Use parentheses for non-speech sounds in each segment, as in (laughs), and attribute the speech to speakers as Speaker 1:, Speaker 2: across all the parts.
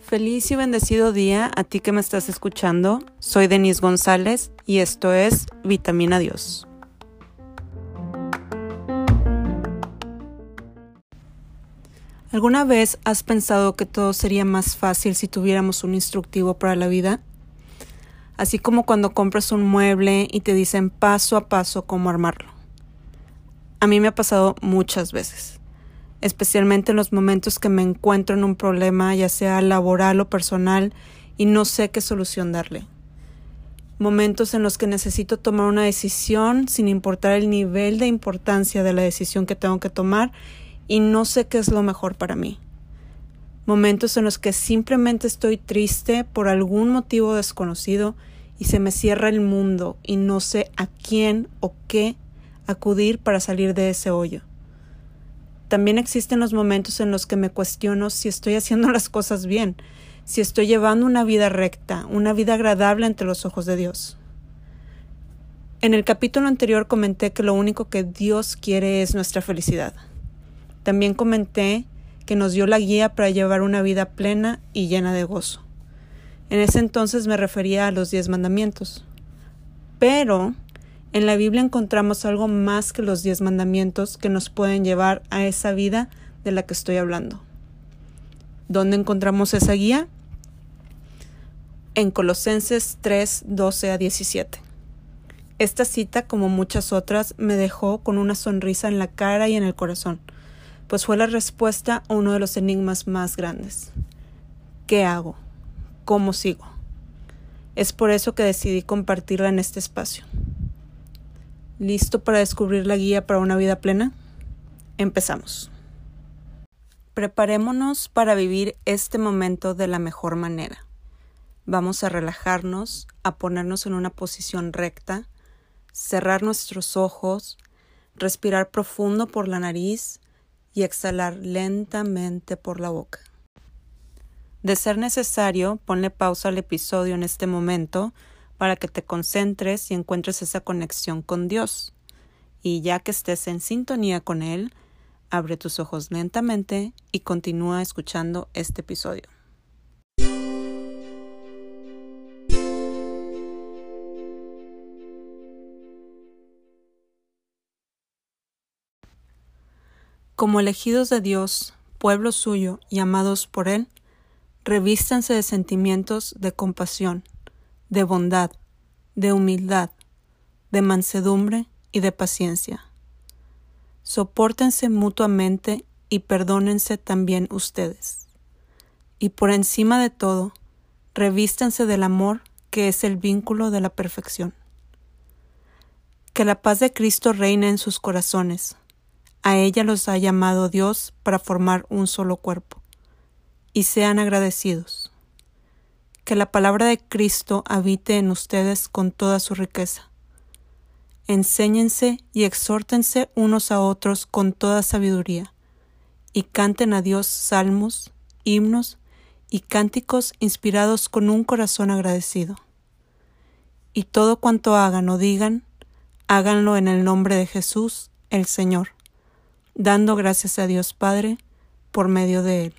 Speaker 1: Feliz y bendecido día a ti que me estás escuchando. Soy Denise González y esto es Vitamina Dios. ¿Alguna vez has pensado que todo sería más fácil si tuviéramos un instructivo para la vida? Así como cuando compras un mueble y te dicen paso a paso cómo armarlo. A mí me ha pasado muchas veces, especialmente en los momentos que me encuentro en un problema, ya sea laboral o personal, y no sé qué solución darle. Momentos en los que necesito tomar una decisión sin importar el nivel de importancia de la decisión que tengo que tomar y no sé qué es lo mejor para mí. Momentos en los que simplemente estoy triste por algún motivo desconocido y se me cierra el mundo y no sé a quién o qué acudir para salir de ese hoyo. También existen los momentos en los que me cuestiono si estoy haciendo (laughs) las cosas bien, si estoy llevando una vida recta, una vida agradable ante los ojos de Dios. En el capítulo anterior comenté que lo único que Dios quiere es nuestra felicidad. También comenté que nos dio la guía para llevar una vida plena y llena de gozo. En ese entonces me refería a los diez mandamientos. Pero en la Biblia encontramos algo más que los diez mandamientos que nos pueden llevar a esa vida de la que estoy hablando. ¿Dónde encontramos esa guía? En Colosenses 3, 12 a 17. Esta cita, como muchas otras, me dejó con una sonrisa en la cara y en el corazón pues fue la respuesta a uno de los enigmas más grandes. ¿Qué hago? ¿Cómo sigo? Es por eso que decidí compartirla en este espacio. ¿Listo para descubrir la guía para una vida plena? Empezamos. Preparémonos para vivir este momento de la mejor manera. Vamos a relajarnos, a ponernos en una posición recta, cerrar nuestros ojos, respirar profundo por la nariz y exhalar lentamente por la boca. De ser necesario, ponle pausa al episodio en este momento para que te concentres y encuentres esa conexión con Dios. Y ya que estés en sintonía con Él, abre tus ojos lentamente y continúa escuchando este episodio. Como elegidos de Dios, pueblo suyo y amados por Él, revístanse de sentimientos de compasión, de bondad, de humildad, de mansedumbre y de paciencia. Sopórtense mutuamente y perdónense también ustedes. Y por encima de todo, revístanse del amor que es el vínculo de la perfección. Que la paz de Cristo reine en sus corazones a ella los ha llamado Dios para formar un solo cuerpo. Y sean agradecidos. Que la palabra de Cristo habite en ustedes con toda su riqueza. Enséñense y exhórtense unos a otros con toda sabiduría, y canten a Dios salmos, himnos y cánticos inspirados con un corazón agradecido. Y todo cuanto hagan o digan, háganlo en el nombre de Jesús, el Señor dando gracias a Dios Padre por medio de él.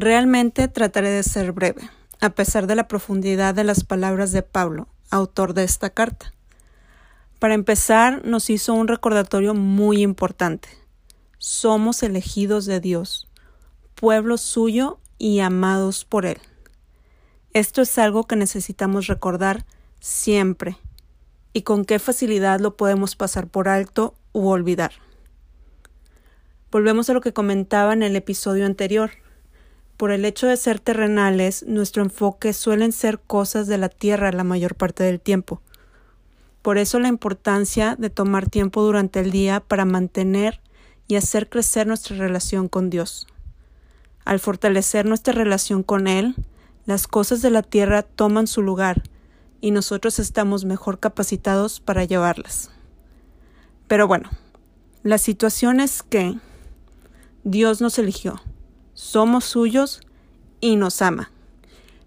Speaker 1: Realmente trataré de ser breve, a pesar de la profundidad de las palabras de Pablo, autor de esta carta. Para empezar, nos hizo un recordatorio muy importante. Somos elegidos de Dios, pueblo suyo y amados por Él. Esto es algo que necesitamos recordar siempre, y con qué facilidad lo podemos pasar por alto u olvidar. Volvemos a lo que comentaba en el episodio anterior. Por el hecho de ser terrenales, nuestro enfoque suelen ser cosas de la tierra la mayor parte del tiempo. Por eso la importancia de tomar tiempo durante el día para mantener y hacer crecer nuestra relación con Dios. Al fortalecer nuestra relación con Él, las cosas de la tierra toman su lugar y nosotros estamos mejor capacitados para llevarlas. Pero bueno, la situación es que Dios nos eligió, somos suyos y nos ama.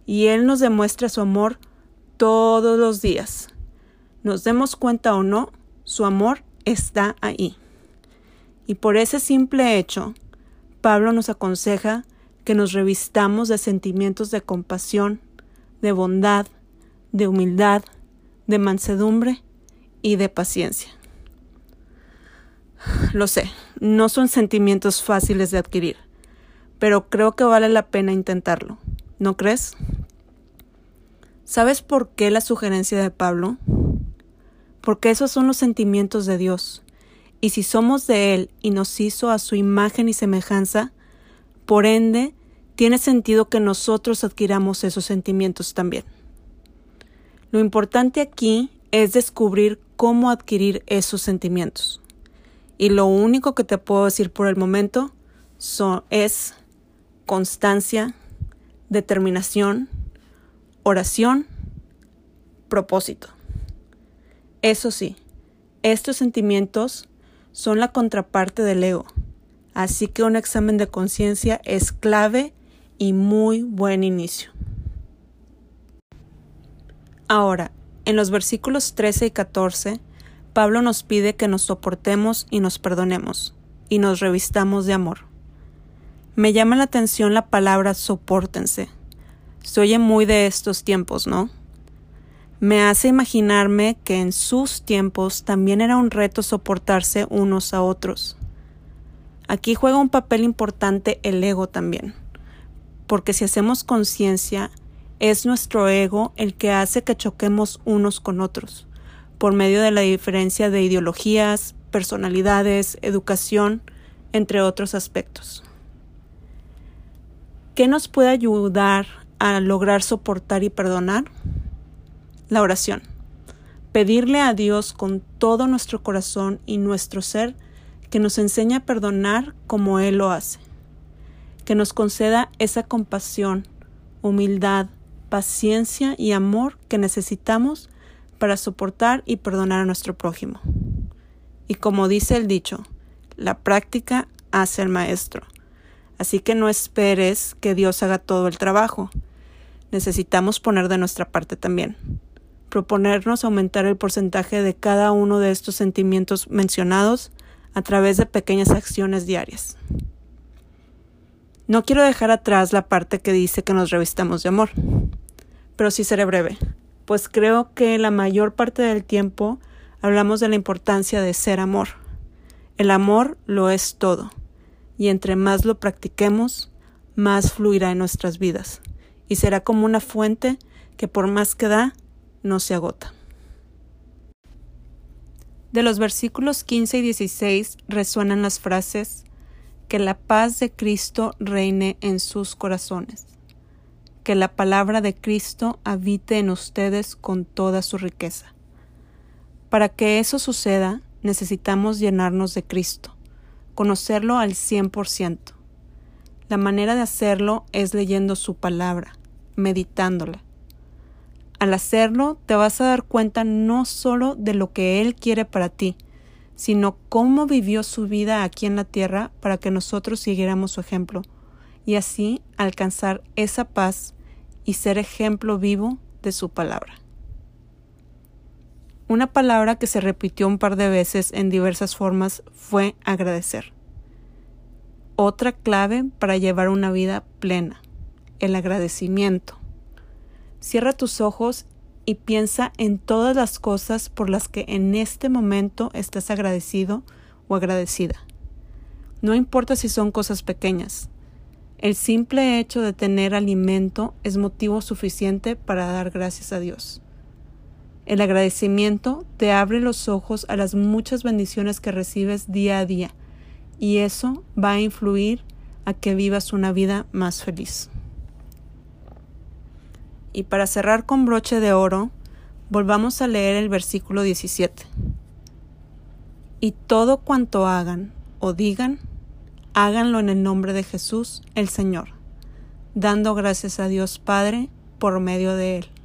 Speaker 1: Y Él nos demuestra su amor todos los días. Nos demos cuenta o no, su amor está ahí. Y por ese simple hecho, Pablo nos aconseja que nos revistamos de sentimientos de compasión, de bondad, de humildad, de mansedumbre y de paciencia. Lo sé, no son sentimientos fáciles de adquirir, pero creo que vale la pena intentarlo. ¿No crees? ¿Sabes por qué la sugerencia de Pablo? Porque esos son los sentimientos de Dios. Y si somos de Él y nos hizo a su imagen y semejanza, por ende, tiene sentido que nosotros adquiramos esos sentimientos también. Lo importante aquí es descubrir cómo adquirir esos sentimientos. Y lo único que te puedo decir por el momento es constancia, determinación, oración, propósito. Eso sí, estos sentimientos son la contraparte del ego, así que un examen de conciencia es clave y muy buen inicio. Ahora, en los versículos 13 y 14, Pablo nos pide que nos soportemos y nos perdonemos, y nos revistamos de amor. Me llama la atención la palabra sopórtense. Se oye muy de estos tiempos, ¿no? Me hace imaginarme que en sus tiempos también era un reto soportarse unos a otros. Aquí juega un papel importante el ego también, porque si hacemos conciencia, es nuestro ego el que hace que choquemos unos con otros, por medio de la diferencia de ideologías, personalidades, educación, entre otros aspectos. ¿Qué nos puede ayudar a lograr soportar y perdonar? La oración. Pedirle a Dios con todo nuestro corazón y nuestro ser que nos enseñe a perdonar como Él lo hace. Que nos conceda esa compasión, humildad, paciencia y amor que necesitamos para soportar y perdonar a nuestro prójimo. Y como dice el dicho, la práctica hace el maestro. Así que no esperes que Dios haga todo el trabajo. Necesitamos poner de nuestra parte también. Proponernos aumentar el porcentaje de cada uno de estos sentimientos mencionados a través de pequeñas acciones diarias. No quiero dejar atrás la parte que dice que nos revistamos de amor, pero sí seré breve, pues creo que la mayor parte del tiempo hablamos de la importancia de ser amor. El amor lo es todo y entre más lo practiquemos, más fluirá en nuestras vidas y será como una fuente que por más que da, no se agota. De los versículos 15 y 16 resuenan las frases que la paz de Cristo reine en sus corazones, que la palabra de Cristo habite en ustedes con toda su riqueza. Para que eso suceda, necesitamos llenarnos de Cristo, conocerlo al 100%. La manera de hacerlo es leyendo su palabra, meditándola. Al hacerlo, te vas a dar cuenta no solo de lo que Él quiere para ti, sino cómo vivió su vida aquí en la tierra para que nosotros siguiéramos su ejemplo, y así alcanzar esa paz y ser ejemplo vivo de su palabra. Una palabra que se repitió un par de veces en diversas formas fue agradecer. Otra clave para llevar una vida plena, el agradecimiento. Cierra tus ojos y piensa en todas las cosas por las que en este momento estás agradecido o agradecida. No importa si son cosas pequeñas. El simple hecho de tener alimento es motivo suficiente para dar gracias a Dios. El agradecimiento te abre los ojos a las muchas bendiciones que recibes día a día y eso va a influir a que vivas una vida más feliz. Y para cerrar con broche de oro, volvamos a leer el versículo 17. Y todo cuanto hagan o digan, háganlo en el nombre de Jesús el Señor, dando gracias a Dios Padre por medio de Él.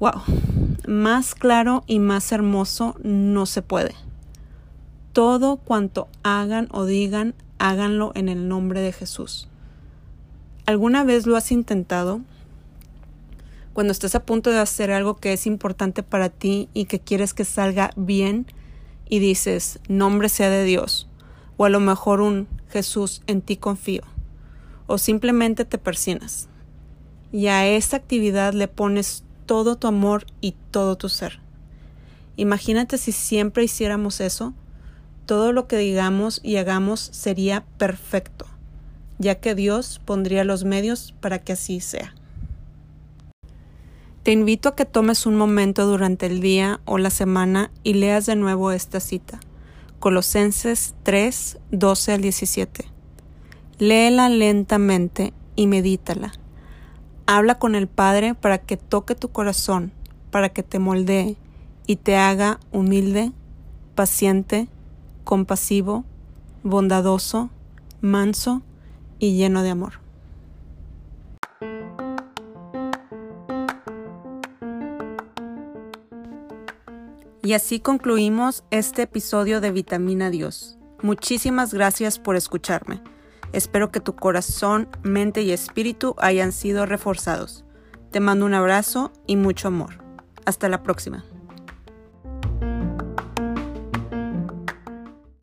Speaker 1: Wow, más claro y más hermoso no se puede. Todo cuanto hagan o digan, háganlo en el nombre de Jesús. ¿Alguna vez lo has intentado? Cuando estás a punto de hacer algo que es importante para ti y que quieres que salga bien y dices, nombre sea de Dios, o a lo mejor un Jesús, en ti confío, o simplemente te persinas. Y a esta actividad le pones todo tu amor y todo tu ser. Imagínate si siempre hiciéramos eso, todo lo que digamos y hagamos sería perfecto, ya que Dios pondría los medios para que así sea. Te invito a que tomes un momento durante el día o la semana y leas de nuevo esta cita. Colosenses 3, 12 al 17. Léela lentamente y medítala. Habla con el Padre para que toque tu corazón, para que te moldee y te haga humilde, paciente, compasivo, bondadoso, manso y lleno de amor. Y así concluimos este episodio de Vitamina Dios. Muchísimas gracias por escucharme. Espero que tu corazón, mente y espíritu hayan sido reforzados. Te mando un abrazo y mucho amor. Hasta la próxima.